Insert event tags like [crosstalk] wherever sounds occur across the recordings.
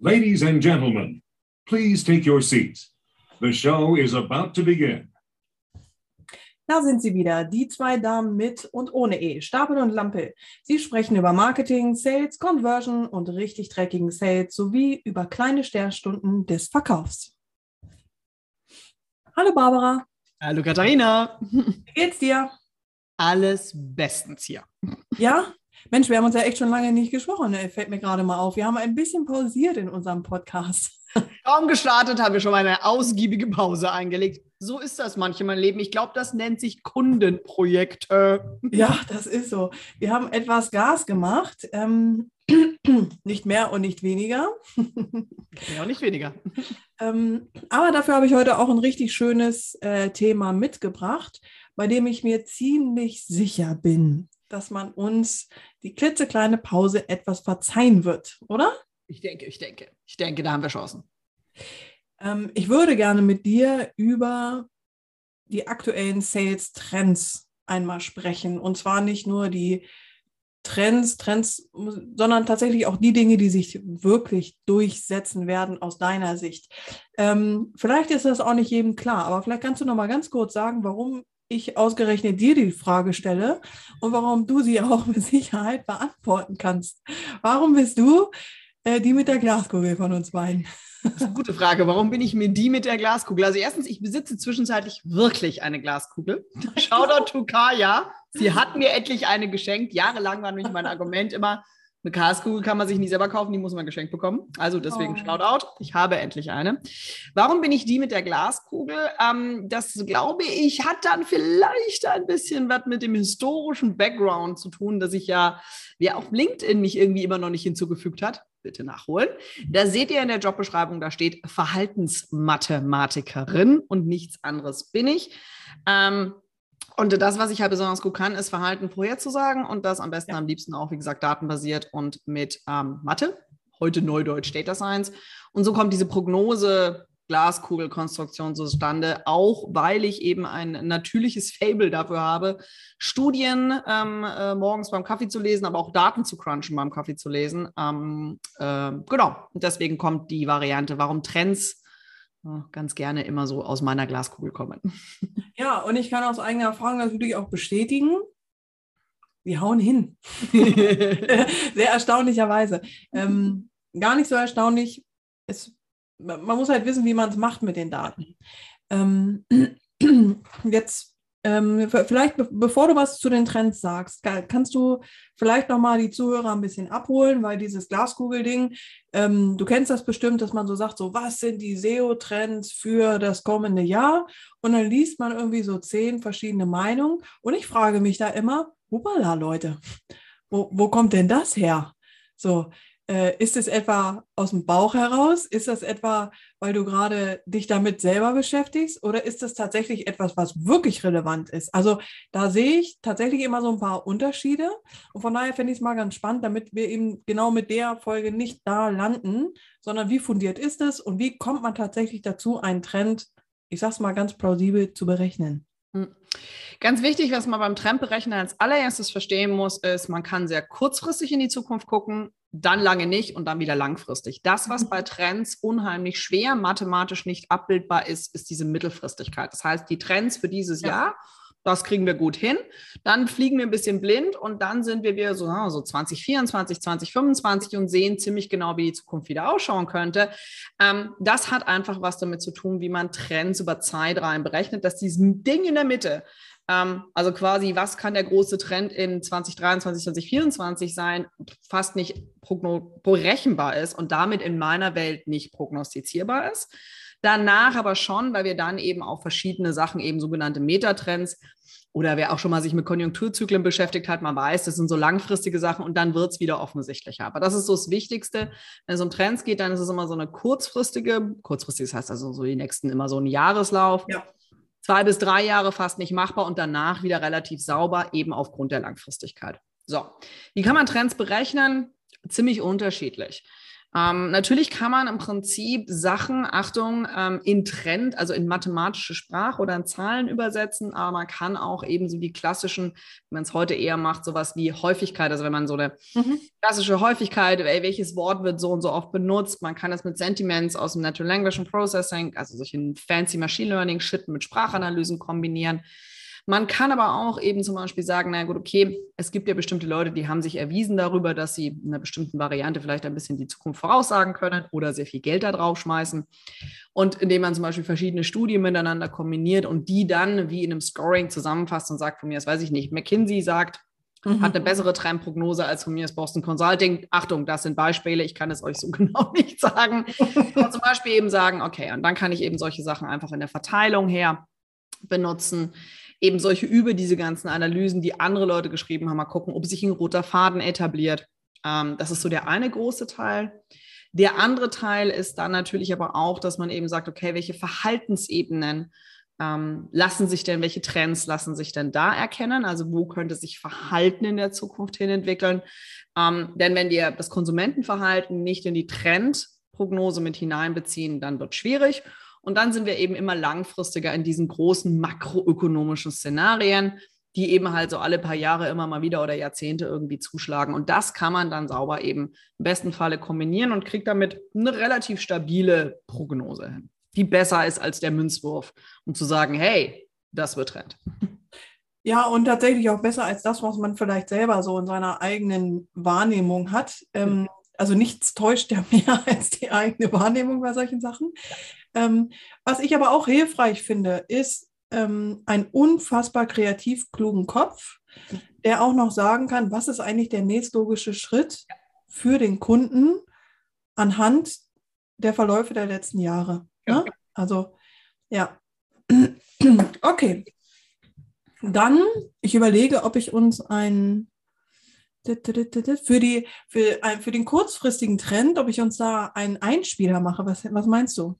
Ladies and gentlemen, please take your seats. The show is about to begin. Da sind sie wieder, die zwei Damen mit und ohne E, Stapel und Lampe. Sie sprechen über Marketing, Sales, Conversion und richtig dreckigen Sales sowie über kleine Sternstunden des Verkaufs. Hallo Barbara. Hallo Katharina. Wie geht's dir? Alles bestens hier. Ja? Mensch, wir haben uns ja echt schon lange nicht gesprochen, ne? fällt mir gerade mal auf. Wir haben ein bisschen pausiert in unserem Podcast. [laughs] Kaum gestartet haben wir schon mal eine ausgiebige Pause eingelegt. So ist das manchmal im Leben. Ich glaube, das nennt sich Kundenprojekte. Ja, das ist so. Wir haben etwas Gas gemacht. Ähm, [clears throat] nicht mehr und nicht weniger. [laughs] Ja, auch nicht weniger. [laughs] ähm, aber dafür habe ich heute auch ein richtig schönes äh, Thema mitgebracht, bei dem ich mir ziemlich sicher bin, dass man uns die klitzekleine Pause etwas verzeihen wird, oder? Ich denke, ich denke. Ich denke, da haben wir Chancen. Ähm, ich würde gerne mit dir über die aktuellen Sales-Trends einmal sprechen. Und zwar nicht nur die Trends, Trends, sondern tatsächlich auch die Dinge, die sich wirklich durchsetzen werden aus deiner Sicht. Ähm, vielleicht ist das auch nicht jedem klar, aber vielleicht kannst du noch mal ganz kurz sagen, warum ich ausgerechnet dir die Frage stelle und warum du sie auch [laughs] mit Sicherheit beantworten kannst. Warum bist du äh, die mit der Glaskugel von uns beiden? Das ist eine gute Frage. Warum bin ich mir die mit der Glaskugel? Also erstens, ich besitze zwischenzeitlich wirklich eine Glaskugel. [laughs] Shoutout to Kaya. Sie hat mir endlich eine geschenkt. Jahrelang war nämlich mein Argument immer, eine Glaskugel kann man sich nie selber kaufen, die muss man geschenkt bekommen. Also deswegen oh. Shoutout. Ich habe endlich eine. Warum bin ich die mit der Glaskugel? Ähm, das glaube ich, hat dann vielleicht ein bisschen was mit dem historischen Background zu tun, dass ich ja, wer auf LinkedIn mich irgendwie immer noch nicht hinzugefügt hat, bitte nachholen. Da seht ihr in der Jobbeschreibung, da steht Verhaltensmathematikerin und nichts anderes bin ich. Ähm, und das, was ich halt besonders gut kann, ist Verhalten vorherzusagen und das am besten ja. am liebsten auch, wie gesagt, datenbasiert und mit ähm, Mathe, heute Neudeutsch Data Science. Und so kommt diese Prognose Glaskugelkonstruktion zustande, auch weil ich eben ein natürliches [laughs] Fable dafür habe, Studien ähm, äh, morgens beim Kaffee zu lesen, aber auch Daten zu crunchen beim Kaffee zu lesen. Ähm, äh, genau, und deswegen kommt die Variante, warum Trends ganz gerne immer so aus meiner Glaskugel kommen. [laughs] Ja, und ich kann aus eigener Erfahrung natürlich auch bestätigen, wir hauen hin. [laughs] Sehr erstaunlicherweise. Ähm, gar nicht so erstaunlich. Es man muss halt wissen, wie man es macht mit den Daten. Ähm, [clears throat] jetzt ähm, vielleicht, be bevor du was zu den Trends sagst, kannst du vielleicht nochmal die Zuhörer ein bisschen abholen, weil dieses Glaskugelding, ähm, du kennst das bestimmt, dass man so sagt, so was sind die SEO-Trends für das kommende Jahr? Und dann liest man irgendwie so zehn verschiedene Meinungen. Und ich frage mich da immer, hupala, Leute, wo, wo kommt denn das her? So, äh, ist es etwa aus dem Bauch heraus? Ist das etwa, weil du gerade dich damit selber beschäftigst? Oder ist das tatsächlich etwas, was wirklich relevant ist? Also da sehe ich tatsächlich immer so ein paar Unterschiede. Und von daher fände ich es mal ganz spannend, damit wir eben genau mit der Folge nicht da landen, sondern wie fundiert ist es und wie kommt man tatsächlich dazu, einen Trend, ich sage es mal ganz plausibel, zu berechnen? Hm. Ganz wichtig, was man beim Trendberechnen als allererstes verstehen muss, ist, man kann sehr kurzfristig in die Zukunft gucken, dann lange nicht und dann wieder langfristig. Das, was mhm. bei Trends unheimlich schwer mathematisch nicht abbildbar ist, ist diese Mittelfristigkeit. Das heißt, die Trends für dieses ja. Jahr, das kriegen wir gut hin. Dann fliegen wir ein bisschen blind und dann sind wir wieder so, so 2024, 2025 und sehen ziemlich genau, wie die Zukunft wieder ausschauen könnte. Ähm, das hat einfach was damit zu tun, wie man Trends über Zeitreihen berechnet, dass dieses Ding in der Mitte ähm, also quasi, was kann der große Trend in 2023, 2024 sein, fast nicht berechenbar ist und damit in meiner Welt nicht prognostizierbar ist. Danach aber schon, weil wir dann eben auch verschiedene Sachen, eben sogenannte Metatrends, oder wer auch schon mal sich mit Konjunkturzyklen beschäftigt hat, man weiß, das sind so langfristige Sachen und dann wird es wieder offensichtlicher. Aber das ist so das Wichtigste. Wenn es um Trends geht, dann ist es immer so eine kurzfristige, kurzfristig das heißt also so die nächsten immer so ein Jahreslauf. Ja zwei bis drei Jahre fast nicht machbar und danach wieder relativ sauber, eben aufgrund der Langfristigkeit. So, wie kann man Trends berechnen? Ziemlich unterschiedlich. Ähm, natürlich kann man im Prinzip Sachen, Achtung, ähm, in Trend, also in mathematische Sprache oder in Zahlen übersetzen, aber man kann auch eben so die klassischen, wenn man es heute eher macht, sowas wie Häufigkeit, also wenn man so eine mhm. klassische Häufigkeit, ey, welches Wort wird so und so oft benutzt, man kann das mit Sentiments aus dem Natural Language and Processing, also solchen fancy Machine Learning Shit mit Sprachanalysen kombinieren. Man kann aber auch eben zum Beispiel sagen, na gut, okay, es gibt ja bestimmte Leute, die haben sich erwiesen darüber, dass sie in einer bestimmten Variante vielleicht ein bisschen die Zukunft voraussagen können oder sehr viel Geld da drauf schmeißen. Und indem man zum Beispiel verschiedene Studien miteinander kombiniert und die dann wie in einem Scoring zusammenfasst und sagt, von mir, das weiß ich nicht, McKinsey sagt, mhm. hat eine bessere Trendprognose als von mir ist Boston Consulting. Achtung, das sind Beispiele, ich kann es euch so [laughs] genau nicht sagen. Aber zum Beispiel eben sagen, okay, und dann kann ich eben solche Sachen einfach in der Verteilung her benutzen eben solche über diese ganzen Analysen, die andere Leute geschrieben haben, mal gucken, ob sich ein roter Faden etabliert. Ähm, das ist so der eine große Teil. Der andere Teil ist dann natürlich aber auch, dass man eben sagt, okay, welche Verhaltensebenen ähm, lassen sich denn, welche Trends lassen sich denn da erkennen? Also wo könnte sich Verhalten in der Zukunft hin entwickeln? Ähm, denn wenn wir das Konsumentenverhalten nicht in die Trendprognose mit hineinbeziehen, dann wird es schwierig. Und dann sind wir eben immer langfristiger in diesen großen makroökonomischen Szenarien, die eben halt so alle paar Jahre immer mal wieder oder Jahrzehnte irgendwie zuschlagen. Und das kann man dann sauber eben im besten Falle kombinieren und kriegt damit eine relativ stabile Prognose hin, die besser ist als der Münzwurf, um zu sagen, hey, das wird Trend. Ja, und tatsächlich auch besser als das, was man vielleicht selber so in seiner eigenen Wahrnehmung hat. Ähm, also nichts täuscht ja [laughs] mehr als die eigene Wahrnehmung bei solchen Sachen. Ähm, was ich aber auch hilfreich finde, ist ähm, ein unfassbar kreativ klugen Kopf, der auch noch sagen kann, was ist eigentlich der nächstlogische Schritt für den Kunden anhand der Verläufe der letzten Jahre. Ne? Also, ja. [clears throat] Okay. Dann, ich überlege, ob ich uns ein für, die, für, für den kurzfristigen Trend, ob ich uns da einen Einspieler mache. Was, was meinst du?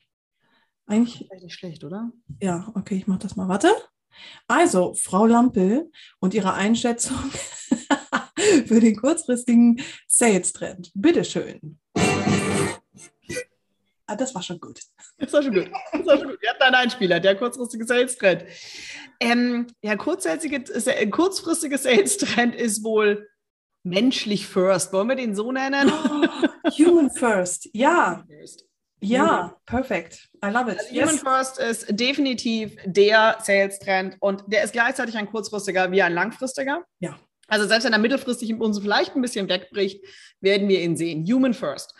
Eigentlich nicht schlecht, oder? Ja, okay, ich mache das mal. Warte. Also, Frau Lampel und ihre Einschätzung [laughs] für den kurzfristigen Sales-Trend. Bitteschön. Ah, das war schon gut. Das war schon gut. Das war schon gut. Wir hatten einen Einspieler, der kurzfristige Sales-Trend. Ähm, ja, kurzfristige, kurzfristige Sales-Trend ist wohl menschlich first. Wollen wir den so nennen? Oh, human first, ja. Human first. Ja, perfekt. I love it. Also yes. Human First ist definitiv der Sales-Trend und der ist gleichzeitig ein kurzfristiger wie ein langfristiger. Ja. Also selbst wenn er mittelfristig uns vielleicht ein bisschen wegbricht, werden wir ihn sehen. Human First.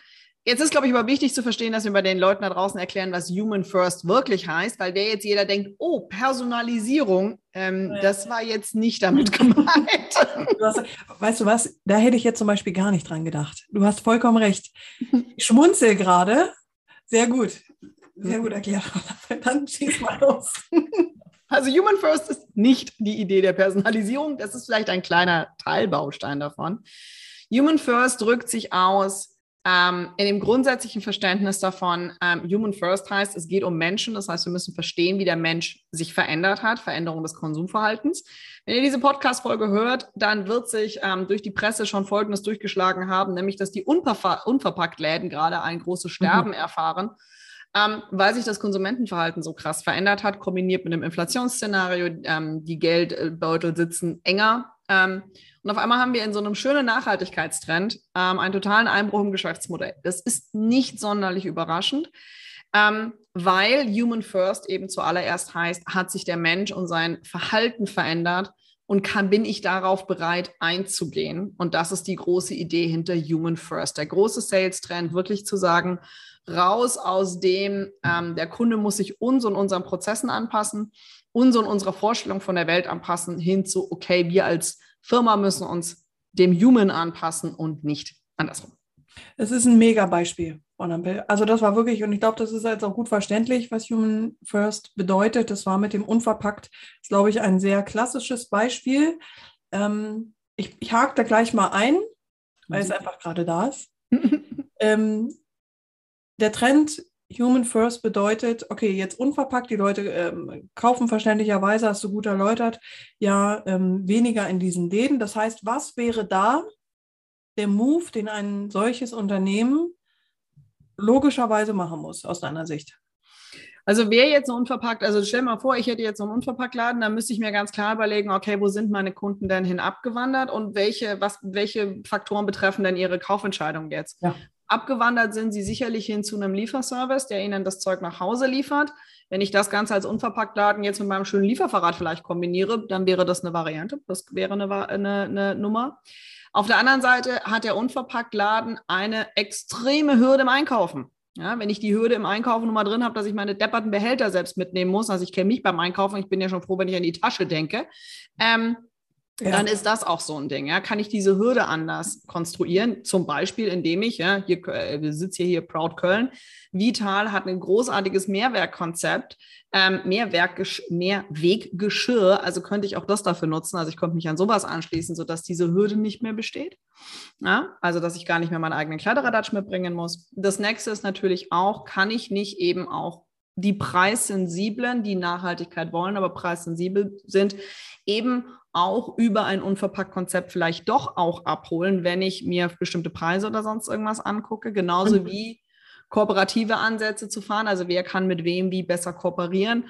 Jetzt ist, glaube ich, aber wichtig zu verstehen, dass wir bei den Leuten da draußen erklären, was Human First wirklich heißt, weil wer jetzt jeder denkt, oh, Personalisierung, ähm, ja. das war jetzt nicht damit [laughs] gemeint. Du hast, weißt du was, da hätte ich jetzt zum Beispiel gar nicht dran gedacht. Du hast vollkommen recht. Ich schmunzel gerade, sehr gut. Sehr gut erklärt. [laughs] Dann schieß mal los. [laughs] Also Human First ist nicht die Idee der Personalisierung. Das ist vielleicht ein kleiner Teilbaustein davon. Human First drückt sich aus ähm, in dem grundsätzlichen Verständnis davon. Ähm, Human First heißt, es geht um Menschen. Das heißt, wir müssen verstehen, wie der Mensch sich verändert hat, Veränderung des Konsumverhaltens. Wenn ihr diese Podcast-Folge hört, dann wird sich ähm, durch die Presse schon Folgendes durchgeschlagen haben, nämlich, dass die Unverpa Unverpackt-Läden gerade ein großes Sterben mhm. erfahren, ähm, weil sich das Konsumentenverhalten so krass verändert hat, kombiniert mit dem Inflationsszenario. Ähm, die Geldbeutel sitzen enger. Ähm, und auf einmal haben wir in so einem schönen Nachhaltigkeitstrend ähm, einen totalen Einbruch im Geschäftsmodell. Das ist nicht sonderlich überraschend. Ähm, weil Human First eben zuallererst heißt, hat sich der Mensch und sein Verhalten verändert und kann, bin ich darauf bereit einzugehen? Und das ist die große Idee hinter Human First. Der große Sales-Trend, wirklich zu sagen, raus aus dem, ähm, der Kunde muss sich uns und unseren Prozessen anpassen, uns und unserer Vorstellung von der Welt anpassen, hin zu, okay, wir als Firma müssen uns dem Human anpassen und nicht andersrum. Es ist ein mega Beispiel. Also das war wirklich, und ich glaube, das ist jetzt auch gut verständlich, was Human First bedeutet. Das war mit dem Unverpackt, ist, glaube ich, ein sehr klassisches Beispiel. Ähm, ich, ich hake da gleich mal ein, weil es mhm. einfach gerade da ist. [laughs] ähm, der Trend Human First bedeutet, okay, jetzt unverpackt, die Leute ähm, kaufen verständlicherweise, hast du gut erläutert, ja, ähm, weniger in diesen Läden. Das heißt, was wäre da der Move, den ein solches Unternehmen logischerweise machen muss, aus deiner Sicht. Also wer jetzt so unverpackt, also stell mal vor, ich hätte jetzt so einen Unverpacktladen, dann müsste ich mir ganz klar überlegen, okay, wo sind meine Kunden denn hin abgewandert und welche, was, welche Faktoren betreffen denn ihre Kaufentscheidung jetzt? Ja. Abgewandert sind sie sicherlich hin zu einem Lieferservice, der ihnen das Zeug nach Hause liefert. Wenn ich das Ganze als Unverpacktladen jetzt mit meinem schönen Lieferfahrrad vielleicht kombiniere, dann wäre das eine Variante. Das wäre eine, eine, eine Nummer. Auf der anderen Seite hat der Unverpacktladen eine extreme Hürde im Einkaufen. Ja, wenn ich die Hürde im Einkaufen nur mal drin habe, dass ich meine depperten Behälter selbst mitnehmen muss, also ich kenne mich beim Einkaufen, ich bin ja schon froh, wenn ich an die Tasche denke, ähm, ja. dann ist das auch so ein Ding. Ja? Kann ich diese Hürde anders konstruieren? Zum Beispiel, indem ich, ja, hier, äh, wir sitzen hier, hier Proud Köln, Vital hat ein großartiges Mehrwerkkonzept, ähm, Mehrwerk, Mehrweggeschirr, also könnte ich auch das dafür nutzen. Also ich könnte mich an sowas anschließen, sodass diese Hürde nicht mehr besteht. Ja? Also dass ich gar nicht mehr meinen eigenen Kleiderradatsch mitbringen muss. Das nächste ist natürlich auch, kann ich nicht eben auch die Preissensiblen, die Nachhaltigkeit wollen, aber preissensibel sind, eben auch über ein Unverpackt-Konzept vielleicht doch auch abholen, wenn ich mir bestimmte Preise oder sonst irgendwas angucke. Genauso mhm. wie kooperative Ansätze zu fahren. Also wer kann mit wem wie besser kooperieren.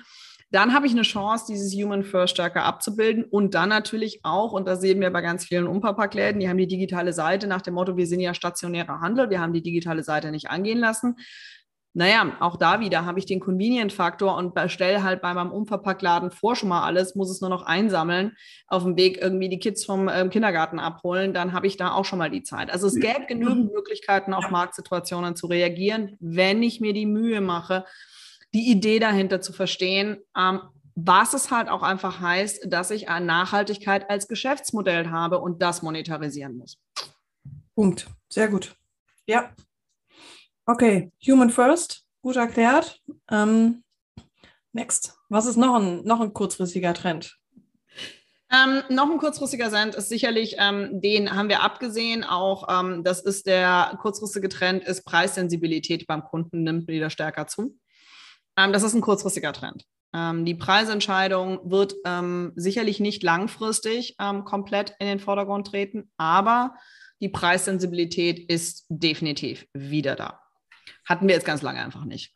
Dann habe ich eine Chance, dieses Human First stärker abzubilden und dann natürlich auch, und das sehen wir bei ganz vielen Unverpacktläden, die haben die digitale Seite nach dem Motto, wir sind ja stationärer Handel, wir haben die digitale Seite nicht angehen lassen. Naja, auch da wieder habe ich den Convenient-Faktor und bestelle halt bei meinem Unverpacktladen vor schon mal alles, muss es nur noch einsammeln, auf dem Weg irgendwie die Kids vom äh, Kindergarten abholen, dann habe ich da auch schon mal die Zeit. Also es gäbe genügend Möglichkeiten, auf Marktsituationen zu reagieren, wenn ich mir die Mühe mache, die Idee dahinter zu verstehen, ähm, was es halt auch einfach heißt, dass ich eine Nachhaltigkeit als Geschäftsmodell habe und das monetarisieren muss. Punkt. Sehr gut. Ja, Okay, Human First, gut erklärt. Ähm, next, was ist noch ein, noch ein kurzfristiger Trend? Ähm, noch ein kurzfristiger Trend ist sicherlich, ähm, den haben wir abgesehen, auch ähm, das ist der kurzfristige Trend, ist Preissensibilität beim Kunden nimmt wieder stärker zu. Ähm, das ist ein kurzfristiger Trend. Ähm, die Preisentscheidung wird sicherlich nicht langfristig komplett in den Vordergrund treten, aber die Preissensibilität ist definitiv wieder da. Hatten wir jetzt ganz lange einfach nicht.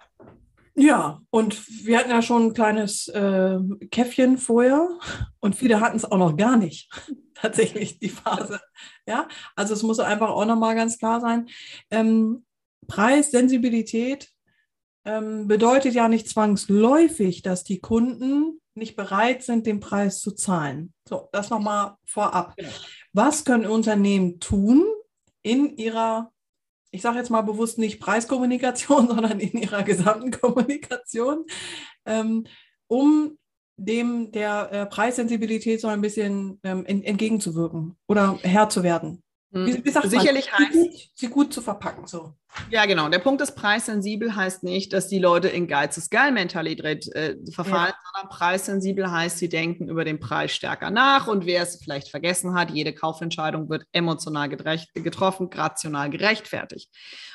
Ja, und wir hatten ja schon ein kleines äh, Käffchen vorher und viele hatten es auch noch gar nicht, [laughs] tatsächlich die Phase. Ja, also es muss einfach auch nochmal ganz klar sein. Ähm, Preissensibilität ähm, bedeutet ja nicht zwangsläufig, dass die Kunden nicht bereit sind, den Preis zu zahlen. So, das nochmal vorab. Genau. Was können Unternehmen tun in ihrer ich sage jetzt mal bewusst nicht Preiskommunikation, [laughs] sondern in ihrer gesamten Kommunikation, ähm, um dem der äh, Preissensibilität so ein bisschen ähm, entgegenzuwirken oder Herr zu werden. Hm. Wie, wie sagt Sicherlich man? heißt sie gut, sie gut zu verpacken. So. Ja, genau. Der Punkt ist, preissensibel heißt nicht, dass die Leute in Geiz ist Geil-Mentalität äh, verfallen, ja. sondern preissensibel heißt, sie denken über den Preis stärker nach und wer es vielleicht vergessen hat, jede Kaufentscheidung wird emotional getroffen, rational gerechtfertigt.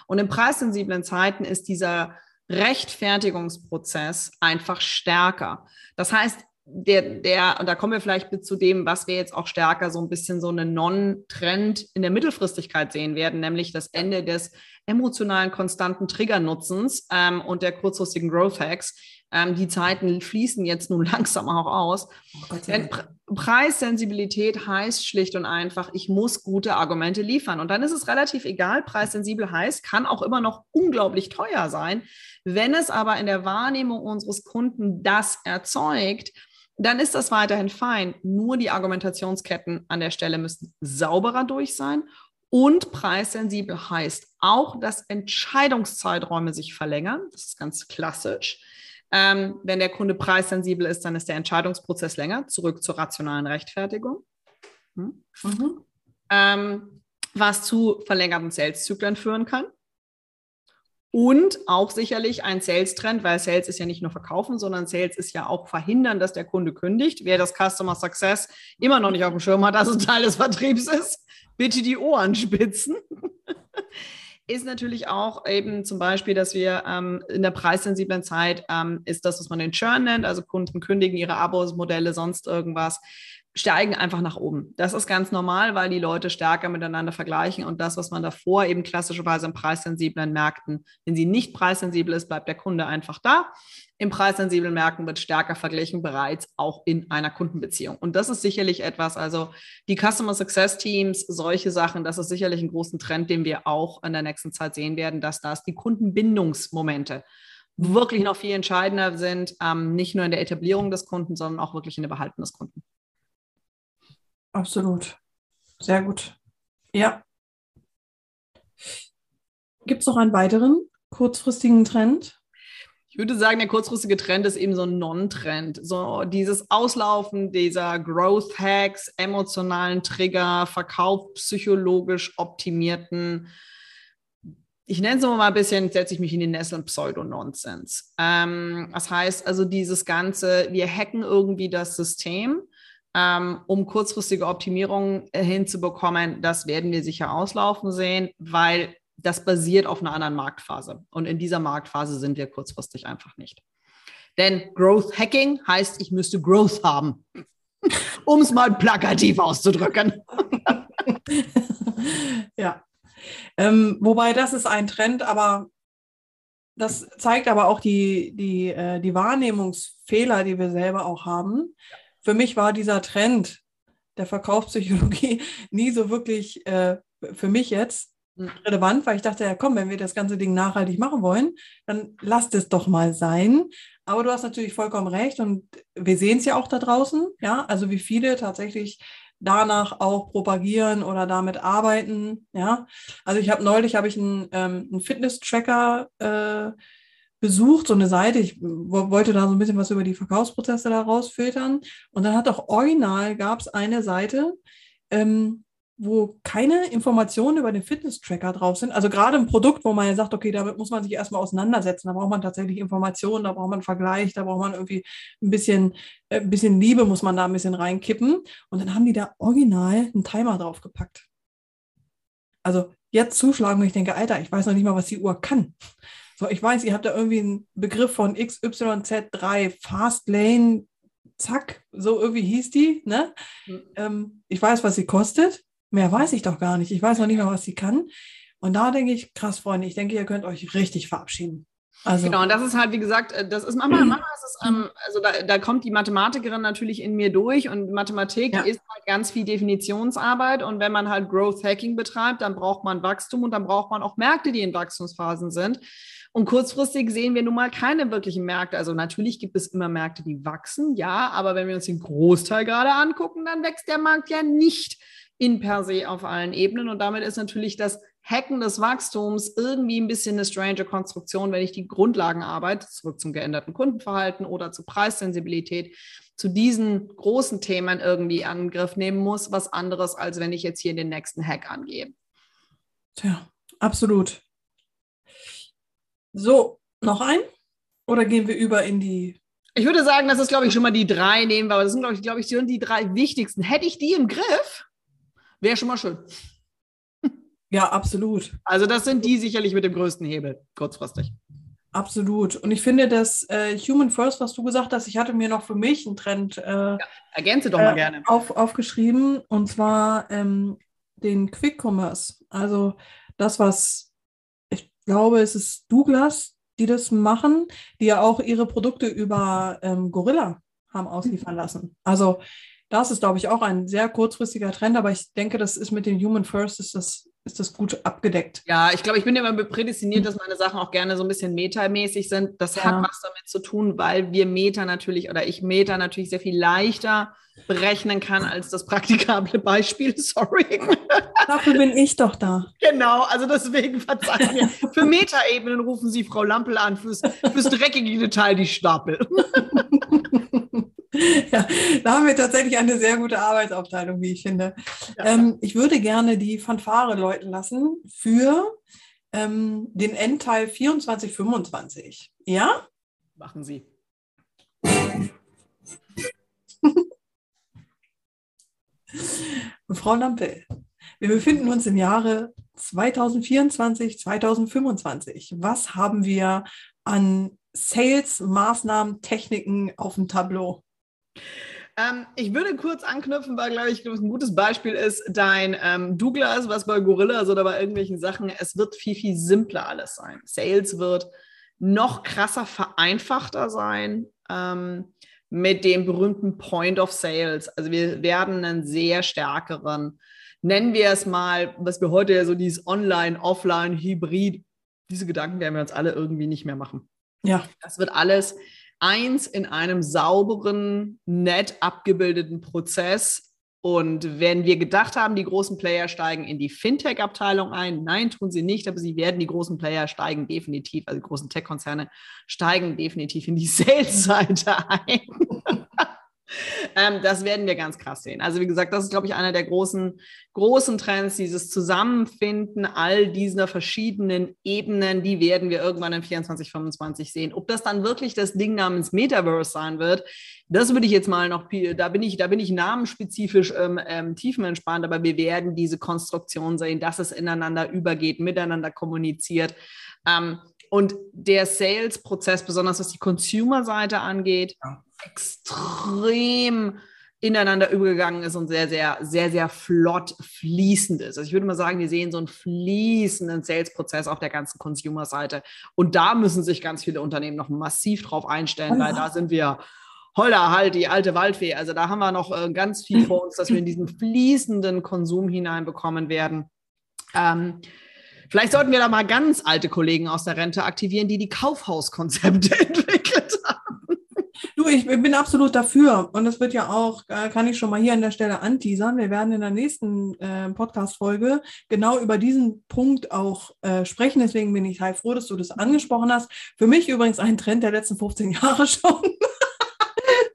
Und in preissensiblen Zeiten ist dieser Rechtfertigungsprozess einfach stärker. Das heißt, der, der, und da kommen wir vielleicht zu dem, was wir jetzt auch stärker so ein bisschen so einen Non-Trend in der Mittelfristigkeit sehen werden, nämlich das Ende des emotionalen konstanten Triggernutzens ähm, und der kurzfristigen Growth Hacks. Ähm, die Zeiten fließen jetzt nun [laughs] langsam auch aus. Oh Denn Pre Preissensibilität heißt schlicht und einfach, ich muss gute Argumente liefern. Und dann ist es relativ egal, preissensibel heißt, kann auch immer noch unglaublich teuer sein. Wenn es aber in der Wahrnehmung unseres Kunden das erzeugt, dann ist das weiterhin fein. Nur die Argumentationsketten an der Stelle müssen sauberer durch sein. Und preissensibel heißt auch, dass Entscheidungszeiträume sich verlängern. Das ist ganz klassisch. Ähm, wenn der Kunde preissensibel ist, dann ist der Entscheidungsprozess länger. Zurück zur rationalen Rechtfertigung. Hm? Mhm. Ähm, was zu verlängerten Sales-Zyklen führen kann. Und auch sicherlich ein Sales-Trend, weil Sales ist ja nicht nur verkaufen, sondern Sales ist ja auch verhindern, dass der Kunde kündigt. Wer das Customer Success immer noch nicht auf dem Schirm hat, dass es Teil des Vertriebs ist, bitte die Ohren spitzen. [laughs] ist natürlich auch eben zum Beispiel, dass wir ähm, in der preissensiblen Zeit ähm, ist das, was man den Churn nennt, also Kunden kündigen ihre Abos, Modelle, sonst irgendwas. Steigen einfach nach oben. Das ist ganz normal, weil die Leute stärker miteinander vergleichen und das, was man davor eben klassischerweise in preissensiblen Märkten, wenn sie nicht preissensibel ist, bleibt der Kunde einfach da. In preissensiblen Märkten wird stärker verglichen, bereits auch in einer Kundenbeziehung. Und das ist sicherlich etwas, also die Customer Success Teams, solche Sachen, das ist sicherlich ein großen Trend, den wir auch in der nächsten Zeit sehen werden, dass das die Kundenbindungsmomente wirklich noch viel entscheidender sind, ähm, nicht nur in der Etablierung des Kunden, sondern auch wirklich in der Behalten des Kunden. Absolut. Sehr gut. Ja. Gibt es noch einen weiteren kurzfristigen Trend? Ich würde sagen, der kurzfristige Trend ist eben so ein Non-Trend. So dieses Auslaufen dieser Growth Hacks, emotionalen Trigger, verkaufspsychologisch optimierten, ich nenne es mal ein bisschen, setze ich mich in die Nesseln Pseudo-Nonsense. Ähm, das heißt also dieses Ganze, wir hacken irgendwie das System ähm, um kurzfristige Optimierungen äh, hinzubekommen, das werden wir sicher auslaufen sehen, weil das basiert auf einer anderen Marktphase. Und in dieser Marktphase sind wir kurzfristig einfach nicht. Denn Growth Hacking heißt, ich müsste Growth haben, [laughs] um es mal plakativ auszudrücken. [laughs] ja. Ähm, wobei das ist ein Trend, aber das zeigt aber auch die, die, äh, die Wahrnehmungsfehler, die wir selber auch haben. Ja für mich war dieser Trend der Verkaufspsychologie [laughs] nie so wirklich äh, für mich jetzt hm. relevant, weil ich dachte, ja komm, wenn wir das ganze Ding nachhaltig machen wollen, dann lasst es doch mal sein. Aber du hast natürlich vollkommen recht und wir sehen es ja auch da draußen, ja, also wie viele tatsächlich danach auch propagieren oder damit arbeiten, ja. Also ich habe neulich habe ich einen, ähm, einen Fitness-Tracker äh, besucht, so eine Seite. Ich wollte da so ein bisschen was über die Verkaufsprozesse da rausfiltern. Und dann hat auch original gab es eine Seite, ähm, wo keine Informationen über den Fitness-Tracker drauf sind. Also gerade ein Produkt, wo man ja sagt, okay, damit muss man sich erstmal auseinandersetzen. Da braucht man tatsächlich Informationen, da braucht man einen Vergleich, da braucht man irgendwie ein bisschen, äh, ein bisschen Liebe muss man da ein bisschen reinkippen. Und dann haben die da original einen Timer draufgepackt. Also jetzt zuschlagen und ich denke, Alter, ich weiß noch nicht mal, was die Uhr kann. So, ich weiß, ihr habt da irgendwie einen Begriff von XYZ3, Fast Lane, zack, so irgendwie hieß die. Ne? Mhm. Ähm, ich weiß, was sie kostet. Mehr weiß ich doch gar nicht. Ich weiß noch nicht mal, was sie kann. Und da denke ich, krass, Freunde, ich denke, ihr könnt euch richtig verabschieden. Also. Genau, und das ist halt, wie gesagt, äh, das ist manchmal, manchmal ist es, ähm, also da, da, kommt die Mathematikerin natürlich in mir durch und Mathematik ja. ist halt ganz viel Definitionsarbeit und wenn man halt Growth Hacking betreibt, dann braucht man Wachstum und dann braucht man auch Märkte, die in Wachstumsphasen sind. Und kurzfristig sehen wir nun mal keine wirklichen Märkte. Also natürlich gibt es immer Märkte, die wachsen, ja, aber wenn wir uns den Großteil gerade angucken, dann wächst der Markt ja nicht in per se auf allen Ebenen. Und damit ist natürlich das Hacken des Wachstums irgendwie ein bisschen eine strange Konstruktion, wenn ich die Grundlagenarbeit zurück zum geänderten Kundenverhalten oder zur Preissensibilität zu diesen großen Themen irgendwie in Angriff nehmen muss, was anderes, als wenn ich jetzt hier den nächsten Hack angehe. Tja, absolut. So, noch ein? Oder gehen wir über in die. Ich würde sagen, das ist, glaube ich, schon mal die drei nehmen wir, aber das sind, glaube ich, glaube ich, die drei wichtigsten. Hätte ich die im Griff, wäre schon mal schön. Ja, absolut. Also, das sind die sicherlich mit dem größten Hebel, kurzfristig. Absolut. Und ich finde, das äh, Human First, was du gesagt hast, ich hatte mir noch für mich einen Trend äh, ja, ergänze doch mal äh, gerne. Auf, aufgeschrieben, und zwar ähm, den Quick Commerce. Also das, was glaube, es ist Douglas, die das machen, die ja auch ihre Produkte über ähm, Gorilla haben ausliefern lassen. Also das ist, glaube ich, auch ein sehr kurzfristiger Trend, aber ich denke, das ist mit den Human First, ist das ist das gut abgedeckt. Ja, ich glaube, ich bin immer prädestiniert, dass meine Sachen auch gerne so ein bisschen metamäßig sind. Das ja. hat was damit zu tun, weil wir Meta natürlich oder ich Meta natürlich sehr viel leichter berechnen kann als das praktikable Beispiel. [laughs] Sorry. Dafür bin ich doch da. Genau, also deswegen verzeihen mir. [laughs] Für Metaebenen rufen Sie Frau Lampel an, fürs, fürs dreckige Detail die Stapel. [laughs] [laughs] ja, da haben wir tatsächlich eine sehr gute Arbeitsaufteilung, wie ich finde. Ja. Ähm, ich würde gerne die Fanfare läuten lassen für ähm, den Endteil 2425. Ja? Machen Sie. [laughs] Frau Lampel, wir befinden uns im Jahre 2024, 2025. Was haben wir an Sales-Maßnahmen, Techniken auf dem Tableau? Ähm, ich würde kurz anknüpfen, weil, glaube ich, ein gutes Beispiel ist dein ähm, Douglas, was bei Gorillas oder bei irgendwelchen Sachen, es wird viel, viel simpler alles sein. Sales wird noch krasser vereinfachter sein ähm, mit dem berühmten Point of Sales. Also wir werden einen sehr stärkeren, nennen wir es mal, was wir heute ja so dieses Online, Offline, Hybrid, diese Gedanken werden wir uns alle irgendwie nicht mehr machen. Ja. Das wird alles eins in einem sauberen, nett abgebildeten Prozess. Und wenn wir gedacht haben, die großen Player steigen in die Fintech-Abteilung ein, nein, tun sie nicht, aber sie werden die großen Player steigen definitiv, also die großen Tech-Konzerne steigen definitiv in die [laughs] Sales-Seite ein. [laughs] Ähm, das werden wir ganz krass sehen. Also wie gesagt, das ist, glaube ich, einer der großen, großen Trends, dieses Zusammenfinden all dieser verschiedenen Ebenen, die werden wir irgendwann in 24, 25 sehen. Ob das dann wirklich das Ding namens Metaverse sein wird, das würde ich jetzt mal noch, da bin ich, da bin ich namensspezifisch ähm, ähm, tiefenentspannt, aber wir werden diese Konstruktion sehen, dass es ineinander übergeht, miteinander kommuniziert. Ähm, und der Sales-Prozess, besonders was die Consumer-Seite angeht, ja extrem ineinander übergegangen ist und sehr, sehr, sehr, sehr flott fließend ist. Also ich würde mal sagen, wir sehen so einen fließenden Sales-Prozess auf der ganzen Consumer-Seite. Und da müssen sich ganz viele Unternehmen noch massiv drauf einstellen, weil da sind wir Holla, halt, die alte Waldfee. Also da haben wir noch äh, ganz viel vor uns, dass wir in diesen fließenden Konsum hineinbekommen werden. Ähm, vielleicht sollten wir da mal ganz alte Kollegen aus der Rente aktivieren, die die Kaufhauskonzepte [laughs] entwickelt haben. Du, ich bin absolut dafür. Und das wird ja auch, äh, kann ich schon mal hier an der Stelle anteasern. Wir werden in der nächsten äh, Podcast-Folge genau über diesen Punkt auch äh, sprechen. Deswegen bin ich halt froh, dass du das angesprochen hast. Für mich übrigens ein Trend der letzten 15 Jahre [laughs] schon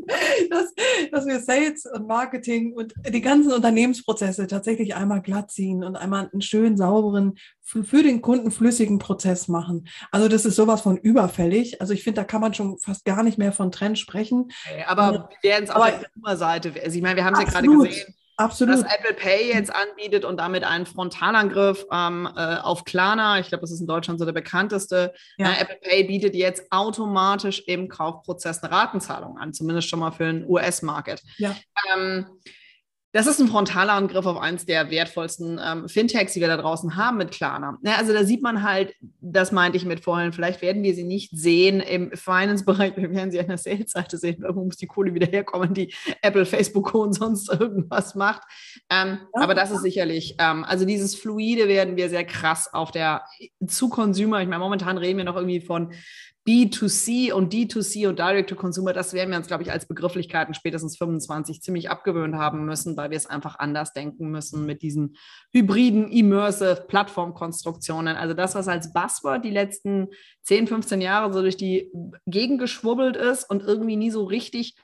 [laughs] dass, dass wir Sales und Marketing und die ganzen Unternehmensprozesse tatsächlich einmal glatt ziehen und einmal einen schönen, sauberen, für den Kunden flüssigen Prozess machen. Also das ist sowas von überfällig. Also ich finde, da kann man schon fast gar nicht mehr von Trend sprechen. Aber wir werden es auf der Seite. Also ich meine, wir haben es ja gerade gesehen Absolut. Was Apple Pay jetzt anbietet und damit einen Frontalangriff ähm, äh, auf Klarna, ich glaube, das ist in Deutschland so der bekannteste. Ja. Äh, Apple Pay bietet jetzt automatisch im Kaufprozess eine Ratenzahlung an, zumindest schon mal für den US-Market. Ja. Ähm, das ist ein frontaler Angriff auf eins der wertvollsten ähm, Fintechs, die wir da draußen haben mit Klarna. Ja, also da sieht man halt, das meinte ich mit vorhin, vielleicht werden wir sie nicht sehen im Finance-Bereich, wir werden sie an der Sales-Seite sehen, irgendwo muss die Kohle wieder herkommen, die Apple, Facebook und sonst irgendwas macht. Ähm, ja. Aber das ist sicherlich, ähm, also dieses Fluide werden wir sehr krass auf der zu Consumer, ich meine, momentan reden wir noch irgendwie von B2C und D2C und Direct-to-Consumer, das werden wir uns, glaube ich, als Begrifflichkeiten spätestens 25 ziemlich abgewöhnt haben müssen, weil wir es einfach anders denken müssen mit diesen hybriden, immersive Plattformkonstruktionen. Also das, was als Buzzword die letzten 10, 15 Jahre so durch die Gegend geschwurbelt ist und irgendwie nie so richtig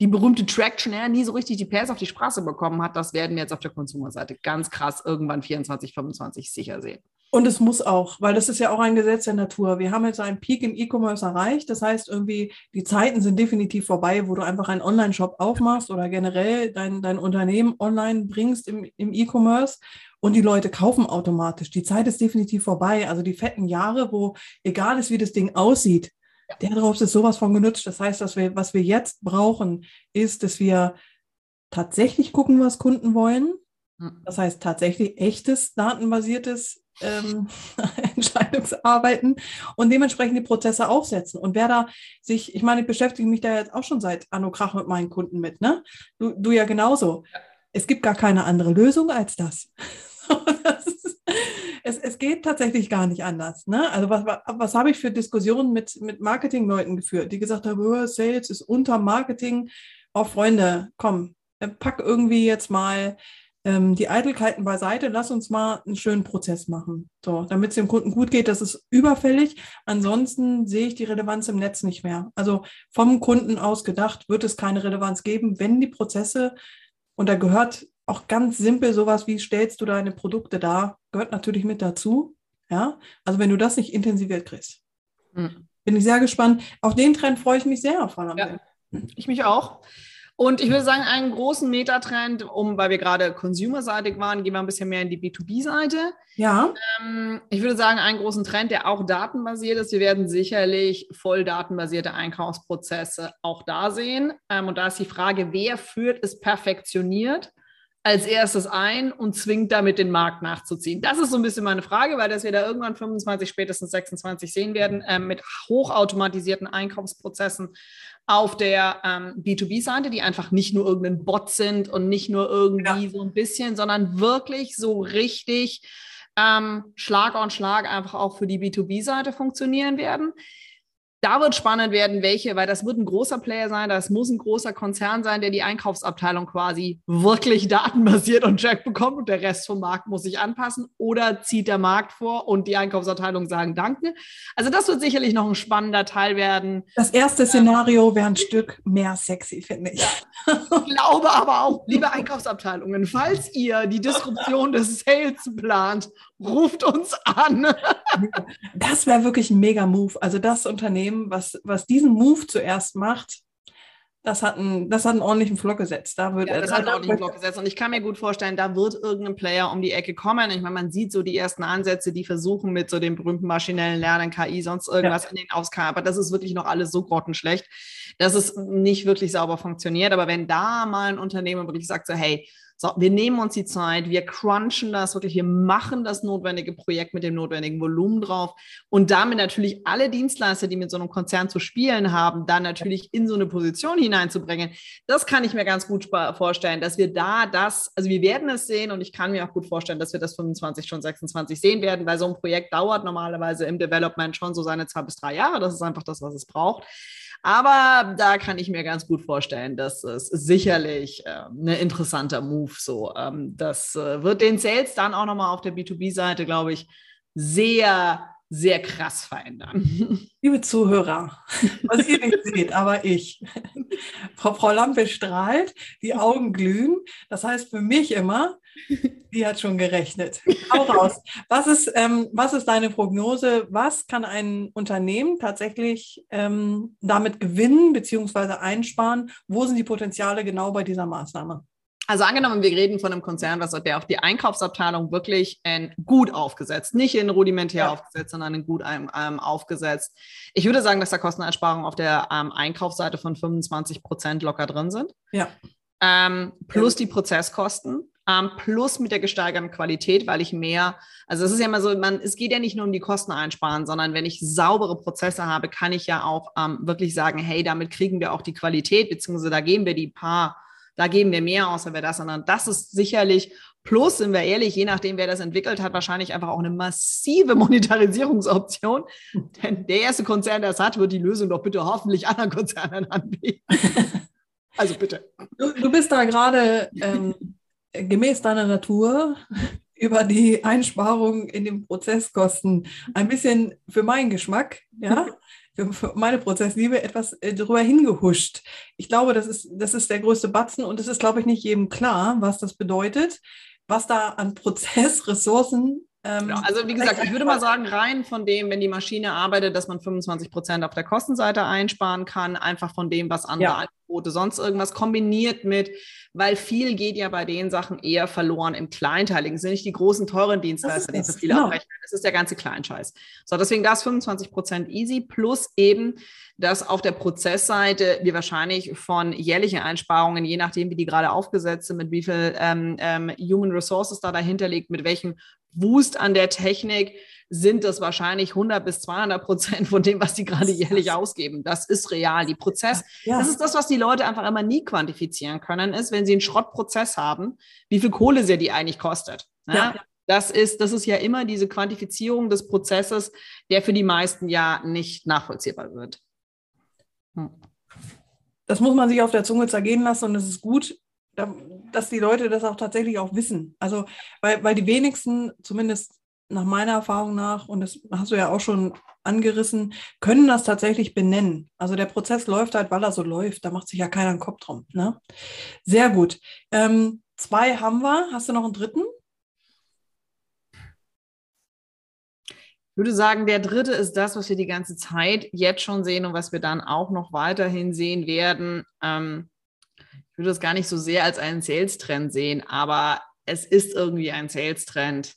die berühmte Traction, ja, nie so richtig die PS auf die Straße bekommen hat, das werden wir jetzt auf der Konsumerseite ganz krass irgendwann 24, 25 sicher sehen. Und es muss auch, weil das ist ja auch ein Gesetz der Natur. Wir haben jetzt einen Peak im E-Commerce erreicht. Das heißt, irgendwie die Zeiten sind definitiv vorbei, wo du einfach einen Online-Shop aufmachst oder generell dein, dein Unternehmen online bringst im, im E-Commerce und die Leute kaufen automatisch. Die Zeit ist definitiv vorbei. Also die fetten Jahre, wo egal ist, wie das Ding aussieht, der darauf ist sowas von genutzt. Das heißt, dass wir, was wir jetzt brauchen, ist, dass wir tatsächlich gucken, was Kunden wollen. Hm. Das heißt tatsächlich echtes datenbasiertes ähm, [laughs] Entscheidungsarbeiten und dementsprechend die Prozesse aufsetzen. Und wer da sich, ich meine, ich beschäftige mich da jetzt auch schon seit Anno Krach mit meinen Kunden mit, ne? Du, du ja genauso. Es gibt gar keine andere Lösung als das. [laughs] das ist, es, es geht tatsächlich gar nicht anders. Ne? Also was, was, was habe ich für Diskussionen mit, mit Marketingleuten geführt, die gesagt haben, oh, Sales ist unter Marketing. Oh, Freunde, komm, pack irgendwie jetzt mal ähm, die Eitelkeiten beiseite, lass uns mal einen schönen Prozess machen. So, damit es dem Kunden gut geht, das ist überfällig. Ansonsten sehe ich die Relevanz im Netz nicht mehr. Also vom Kunden aus gedacht wird es keine Relevanz geben, wenn die Prozesse, und da gehört auch ganz simpel sowas wie stellst du deine Produkte dar, gehört natürlich mit dazu. Ja, also wenn du das nicht intensiviert kriegst. Mhm. Bin ich sehr gespannt. Auf den Trend freue ich mich sehr, Frau ja, Ich mich auch. Und ich würde sagen, einen großen Metatrend, um, weil wir gerade consumerseitig waren, gehen wir ein bisschen mehr in die B2B-Seite. Ja. Ähm, ich würde sagen, einen großen Trend, der auch datenbasiert ist. Wir werden sicherlich voll datenbasierte Einkaufsprozesse auch da sehen. Ähm, und da ist die Frage, wer führt es perfektioniert? Als erstes ein und zwingt damit den Markt nachzuziehen? Das ist so ein bisschen meine Frage, weil das wir da irgendwann 25, spätestens 26 sehen werden, äh, mit hochautomatisierten Einkaufsprozessen auf der ähm, B2B-Seite, die einfach nicht nur irgendein Bot sind und nicht nur irgendwie ja. so ein bisschen, sondern wirklich so richtig ähm, Schlag on Schlag einfach auch für die B2B-Seite funktionieren werden da wird spannend werden, welche, weil das wird ein großer Player sein, das muss ein großer Konzern sein, der die Einkaufsabteilung quasi wirklich datenbasiert und Check bekommt und der Rest vom Markt muss sich anpassen oder zieht der Markt vor und die Einkaufsabteilung sagen Danke. Also das wird sicherlich noch ein spannender Teil werden. Das erste Szenario wäre ein Stück mehr sexy, finde ich. Ich glaube aber auch, liebe Einkaufsabteilungen, falls ihr die Disruption des Sales plant, ruft uns an. Das wäre wirklich ein mega Move. Also das Unternehmen, was, was diesen Move zuerst macht, das hat, einen, das hat einen ordentlichen Flock gesetzt. Da wird, ja, das hat einen ordentlichen Flock gesetzt. Und ich kann mir gut vorstellen, da wird irgendein Player um die Ecke kommen. Ich meine, man sieht so die ersten Ansätze, die versuchen mit so dem berühmten maschinellen Lernen, KI, sonst irgendwas ja. in den Auskamen. Aber das ist wirklich noch alles so grottenschlecht, dass es nicht wirklich sauber funktioniert. Aber wenn da mal ein Unternehmen wirklich sagt so, hey, so, wir nehmen uns die Zeit, wir crunchen das wirklich, wir machen das notwendige Projekt mit dem notwendigen Volumen drauf und damit natürlich alle Dienstleister, die mit so einem Konzern zu spielen haben, dann natürlich in so eine Position hineinzubringen. Das kann ich mir ganz gut vorstellen, dass wir da das, also wir werden es sehen und ich kann mir auch gut vorstellen, dass wir das 25 schon 26 sehen werden, weil so ein Projekt dauert normalerweise im Development schon so seine zwei bis drei Jahre. Das ist einfach das, was es braucht. Aber da kann ich mir ganz gut vorstellen, dass es sicherlich äh, ein interessanter Move so. Ähm, das äh, wird den Sales dann auch nochmal auf der B2B-Seite, glaube ich, sehr sehr krass verändern. [laughs] Liebe Zuhörer, was ihr nicht seht, aber ich. Frau, Frau Lampe strahlt, die Augen glühen. Das heißt für mich immer, die hat schon gerechnet. Hau raus. Was ist, ähm, was ist deine Prognose? Was kann ein Unternehmen tatsächlich ähm, damit gewinnen bzw. einsparen? Wo sind die Potenziale genau bei dieser Maßnahme? Also angenommen, wir reden von einem Konzern, was hat der auf die Einkaufsabteilung wirklich ähm, gut aufgesetzt, nicht in rudimentär ja. aufgesetzt, sondern in gut ähm, ähm, aufgesetzt. Ich würde sagen, dass da Kosteneinsparungen auf der ähm, Einkaufsseite von 25 Prozent locker drin sind. Ja. Ähm, plus die Prozesskosten. Ähm, plus mit der gesteigerten Qualität, weil ich mehr, also es ist ja immer so, man, es geht ja nicht nur um die Kosten einsparen, sondern wenn ich saubere Prozesse habe, kann ich ja auch wirklich sagen, hey, damit kriegen wir auch die Qualität, beziehungsweise da geben wir die paar da geben wir mehr aus, wenn wir das, sondern das ist sicherlich Plus, sind wir ehrlich, je nachdem, wer das entwickelt hat, wahrscheinlich einfach auch eine massive [laughs] Monetarisierungsoption. Denn der erste Konzern, der es hat, wird die Lösung doch bitte hoffentlich anderen Konzernen anbieten. [laughs] also bitte. Du, du bist da gerade ähm, gemäß deiner Natur über die Einsparung in den Prozesskosten ein bisschen für meinen Geschmack, ja, [laughs] für meine Prozessliebe etwas äh, drüber hingehuscht. Ich glaube, das ist, das ist der größte Batzen und es ist, glaube ich, nicht jedem klar, was das bedeutet, was da an Prozessressourcen ähm, genau, also wie gesagt, [laughs] ich würde mal sagen, rein von dem, wenn die Maschine arbeitet, dass man 25 Prozent auf der Kostenseite einsparen kann, einfach von dem, was andere ja. Angebote sonst irgendwas kombiniert mit, weil viel geht ja bei den Sachen eher verloren im Kleinteiligen. Es sind nicht die großen, teuren Dienstleister, die so viel genau. abrechnen. Das ist der ganze Kleinscheiß. So, deswegen das 25 Prozent easy plus eben, dass auf der Prozessseite wir wahrscheinlich von jährlichen Einsparungen, je nachdem, wie die gerade aufgesetzt sind, mit wie viel ähm, ähm, Human Resources da dahinter liegt, mit welchem Wust an der Technik, sind das wahrscheinlich 100 bis 200 Prozent von dem, was die gerade jährlich ausgeben. Das ist real. Die Prozess, ja. das ist das, was die Leute einfach immer nie quantifizieren können, ist, wenn sie einen Schrottprozess haben, wie viel Kohle sie die eigentlich kostet. Ja? ja. Das ist, das ist ja immer diese Quantifizierung des Prozesses, der für die meisten ja nicht nachvollziehbar wird. Hm. Das muss man sich auf der Zunge zergehen lassen und es ist gut, dass die Leute das auch tatsächlich auch wissen. Also, weil, weil die wenigsten, zumindest nach meiner Erfahrung nach, und das hast du ja auch schon angerissen, können das tatsächlich benennen. Also der Prozess läuft halt, weil er so läuft. Da macht sich ja keiner einen Kopf drum. Ne? Sehr gut. Ähm, zwei haben wir. Hast du noch einen dritten? Ich würde sagen, der dritte ist das, was wir die ganze Zeit jetzt schon sehen und was wir dann auch noch weiterhin sehen werden. Ähm, ich würde das gar nicht so sehr als einen Sales-Trend sehen, aber es ist irgendwie ein Sales-Trend.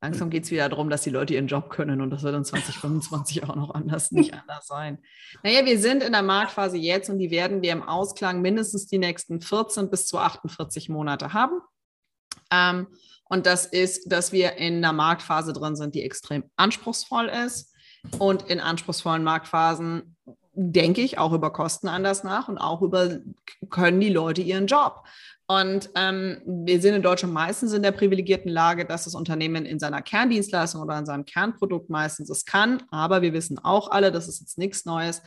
Langsam geht es wieder darum, dass die Leute ihren Job können und das wird in 2025 auch noch anders, nicht anders sein. Naja, wir sind in der Marktphase jetzt und die werden wir im Ausklang mindestens die nächsten 14 bis zu 48 Monate haben. Ähm, und das ist, dass wir in einer Marktphase drin sind, die extrem anspruchsvoll ist. Und in anspruchsvollen Marktphasen denke ich auch über Kosten anders nach und auch über, können die Leute ihren Job. Und ähm, wir sind in Deutschland meistens in der privilegierten Lage, dass das Unternehmen in seiner Kerndienstleistung oder in seinem Kernprodukt meistens es kann. Aber wir wissen auch alle, das ist jetzt nichts Neues,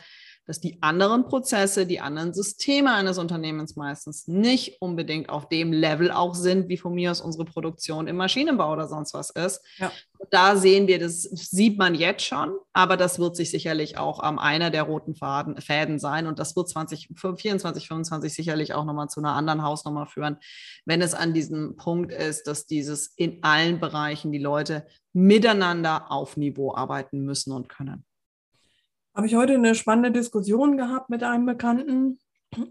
dass die anderen Prozesse, die anderen Systeme eines Unternehmens meistens nicht unbedingt auf dem Level auch sind, wie von mir aus unsere Produktion im Maschinenbau oder sonst was ist. Ja. Da sehen wir, das sieht man jetzt schon, aber das wird sich sicherlich auch am einer der roten Faden, Fäden sein und das wird 2024, 2025 sicherlich auch nochmal zu einer anderen Hausnummer führen, wenn es an diesem Punkt ist, dass dieses in allen Bereichen die Leute miteinander auf Niveau arbeiten müssen und können. Habe ich heute eine spannende Diskussion gehabt mit einem Bekannten,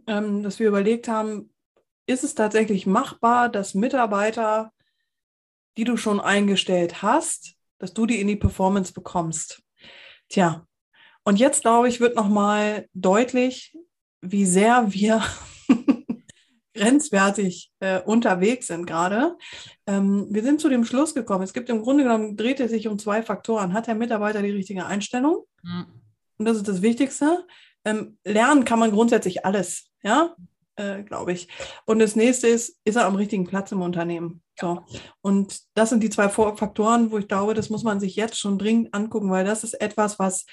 ähm, dass wir überlegt haben, ist es tatsächlich machbar, dass Mitarbeiter, die du schon eingestellt hast, dass du die in die Performance bekommst? Tja, und jetzt glaube ich, wird nochmal deutlich, wie sehr wir [laughs] grenzwertig äh, unterwegs sind gerade. Ähm, wir sind zu dem Schluss gekommen, es gibt im Grunde genommen, dreht es sich um zwei Faktoren. Hat der Mitarbeiter die richtige Einstellung? Mhm und das ist das Wichtigste. Ähm, lernen kann man grundsätzlich alles, ja, äh, glaube ich. Und das nächste ist, ist er am richtigen Platz im Unternehmen? So. Und das sind die zwei Faktoren, wo ich glaube, das muss man sich jetzt schon dringend angucken, weil das ist etwas, was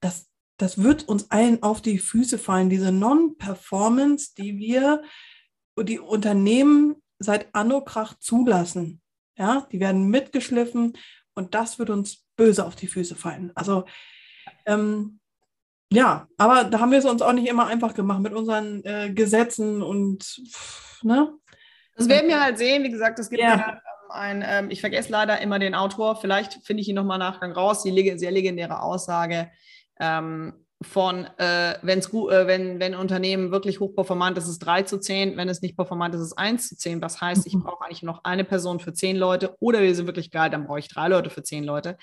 das, das wird uns allen auf die Füße fallen, diese Non-Performance, die wir, die Unternehmen seit Annokrach zulassen. Ja, die werden mitgeschliffen und das wird uns böse auf die Füße fallen. Also ähm, ja, aber da haben wir es uns auch nicht immer einfach gemacht mit unseren äh, Gesetzen und ne? Das werden wir halt sehen. Wie gesagt, es gibt ja. ja ein, ähm, ich vergesse leider immer den Autor, vielleicht finde ich ihn nochmal Nachgang raus, die sehr legendäre Aussage ähm, von, äh, wenn's, äh, wenn, wenn ein Unternehmen wirklich hochperformant ist, ist es 3 zu 10, wenn es nicht performant ist, ist es 1 zu 10. Was heißt, ich mhm. brauche eigentlich noch eine Person für 10 Leute oder wir sind wirklich geil, dann brauche ich drei Leute für 10 Leute.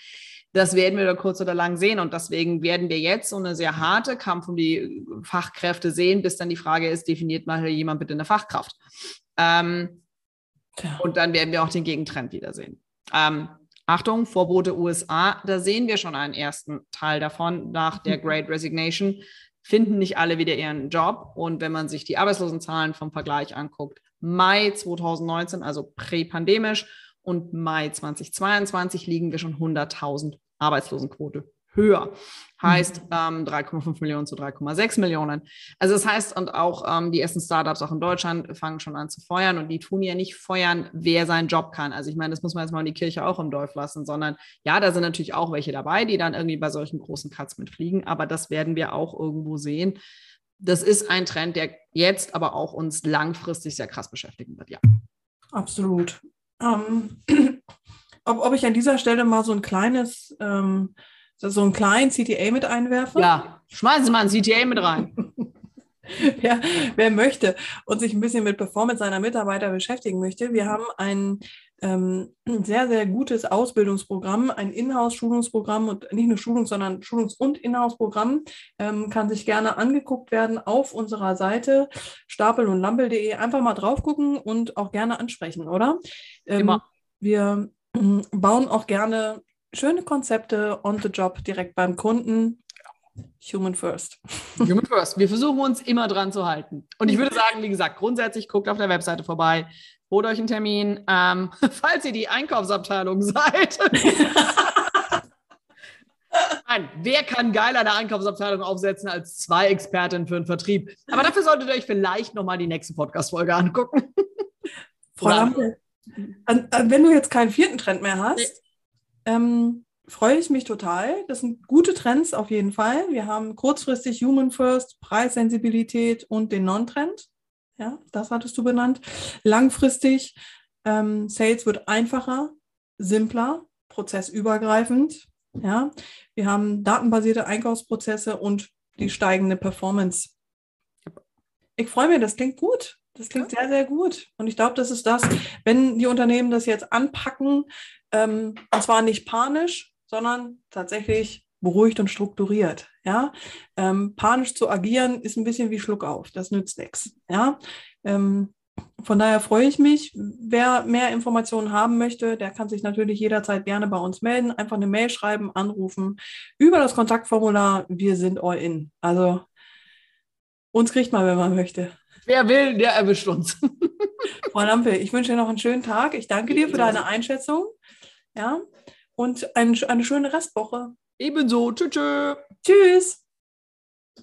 Das werden wir da kurz oder lang sehen. Und deswegen werden wir jetzt so eine sehr harte Kampf um die Fachkräfte sehen, bis dann die Frage ist, definiert mal jemand bitte eine Fachkraft. Ähm, ja. Und dann werden wir auch den Gegentrend wiedersehen. Ähm, Achtung, Vorbote USA, da sehen wir schon einen ersten Teil davon nach der mhm. Great Resignation. Finden nicht alle wieder ihren Job. Und wenn man sich die Arbeitslosenzahlen vom Vergleich anguckt, Mai 2019, also präpandemisch, und Mai 2022 liegen wir schon 100.000 Arbeitslosenquote höher. Heißt ähm, 3,5 Millionen zu 3,6 Millionen. Also das heißt, und auch ähm, die ersten Startups auch in Deutschland fangen schon an zu feuern und die tun ja nicht feuern, wer seinen Job kann. Also ich meine, das muss man jetzt mal in die Kirche auch im Dorf lassen, sondern ja, da sind natürlich auch welche dabei, die dann irgendwie bei solchen großen Cuts mitfliegen, aber das werden wir auch irgendwo sehen. Das ist ein Trend, der jetzt aber auch uns langfristig sehr krass beschäftigen wird, ja. Absolut. Ähm, ob, ob ich an dieser Stelle mal so ein kleines, ähm, so einen kleinen CTA mit einwerfe? Ja, schmeißen Sie mal ein CTA mit rein. [laughs] ja, wer möchte und sich ein bisschen mit Performance seiner Mitarbeiter beschäftigen möchte, wir haben ein ähm, sehr, sehr gutes Ausbildungsprogramm, ein Inhouse-Schulungsprogramm und nicht nur Schulungs-, sondern Schulungs- und Inhouse-Programm, ähm, kann sich gerne angeguckt werden auf unserer Seite stapel- und lampel.de. Einfach mal drauf gucken und auch gerne ansprechen, oder? Ähm, Immer. Wir bauen auch gerne schöne Konzepte on the job direkt beim Kunden. Human first. [laughs] Human first. Wir versuchen uns immer dran zu halten. Und ich würde sagen, wie gesagt, grundsätzlich guckt auf der Webseite vorbei, holt euch einen Termin, ähm, [laughs] falls ihr die Einkaufsabteilung seid. [laughs] Nein, wer kann geiler eine Einkaufsabteilung aufsetzen als zwei Expertinnen für den Vertrieb? Aber dafür solltet ihr euch vielleicht nochmal die nächste Podcast-Folge angucken. Frau Lampe, wenn du jetzt keinen vierten Trend mehr hast, ähm, freue ich mich total. Das sind gute Trends auf jeden Fall. Wir haben kurzfristig Human First, Preissensibilität und den Non-Trend. Ja, das hattest du benannt. Langfristig, ähm, Sales wird einfacher, simpler, prozessübergreifend. Ja, wir haben datenbasierte Einkaufsprozesse und die steigende Performance. Ich freue mich, das klingt gut Das klingt sehr, sehr gut. Und ich glaube, das ist das, wenn die Unternehmen das jetzt anpacken, ähm, und zwar nicht panisch, sondern tatsächlich beruhigt und strukturiert. Ja? Ähm, panisch zu agieren ist ein bisschen wie Schluck auf, das nützt nichts. Ja? Ähm, von daher freue ich mich. Wer mehr Informationen haben möchte, der kann sich natürlich jederzeit gerne bei uns melden. Einfach eine Mail schreiben, anrufen über das Kontaktformular. Wir sind all in. Also uns kriegt man, wenn man möchte. Wer will, der erwischt uns. [laughs] Frau Lampe, ich wünsche dir noch einen schönen Tag. Ich danke dir für deine Einschätzung. Ja, und ein, eine schöne Restwoche. Ebenso. Tschüss. Tschüss.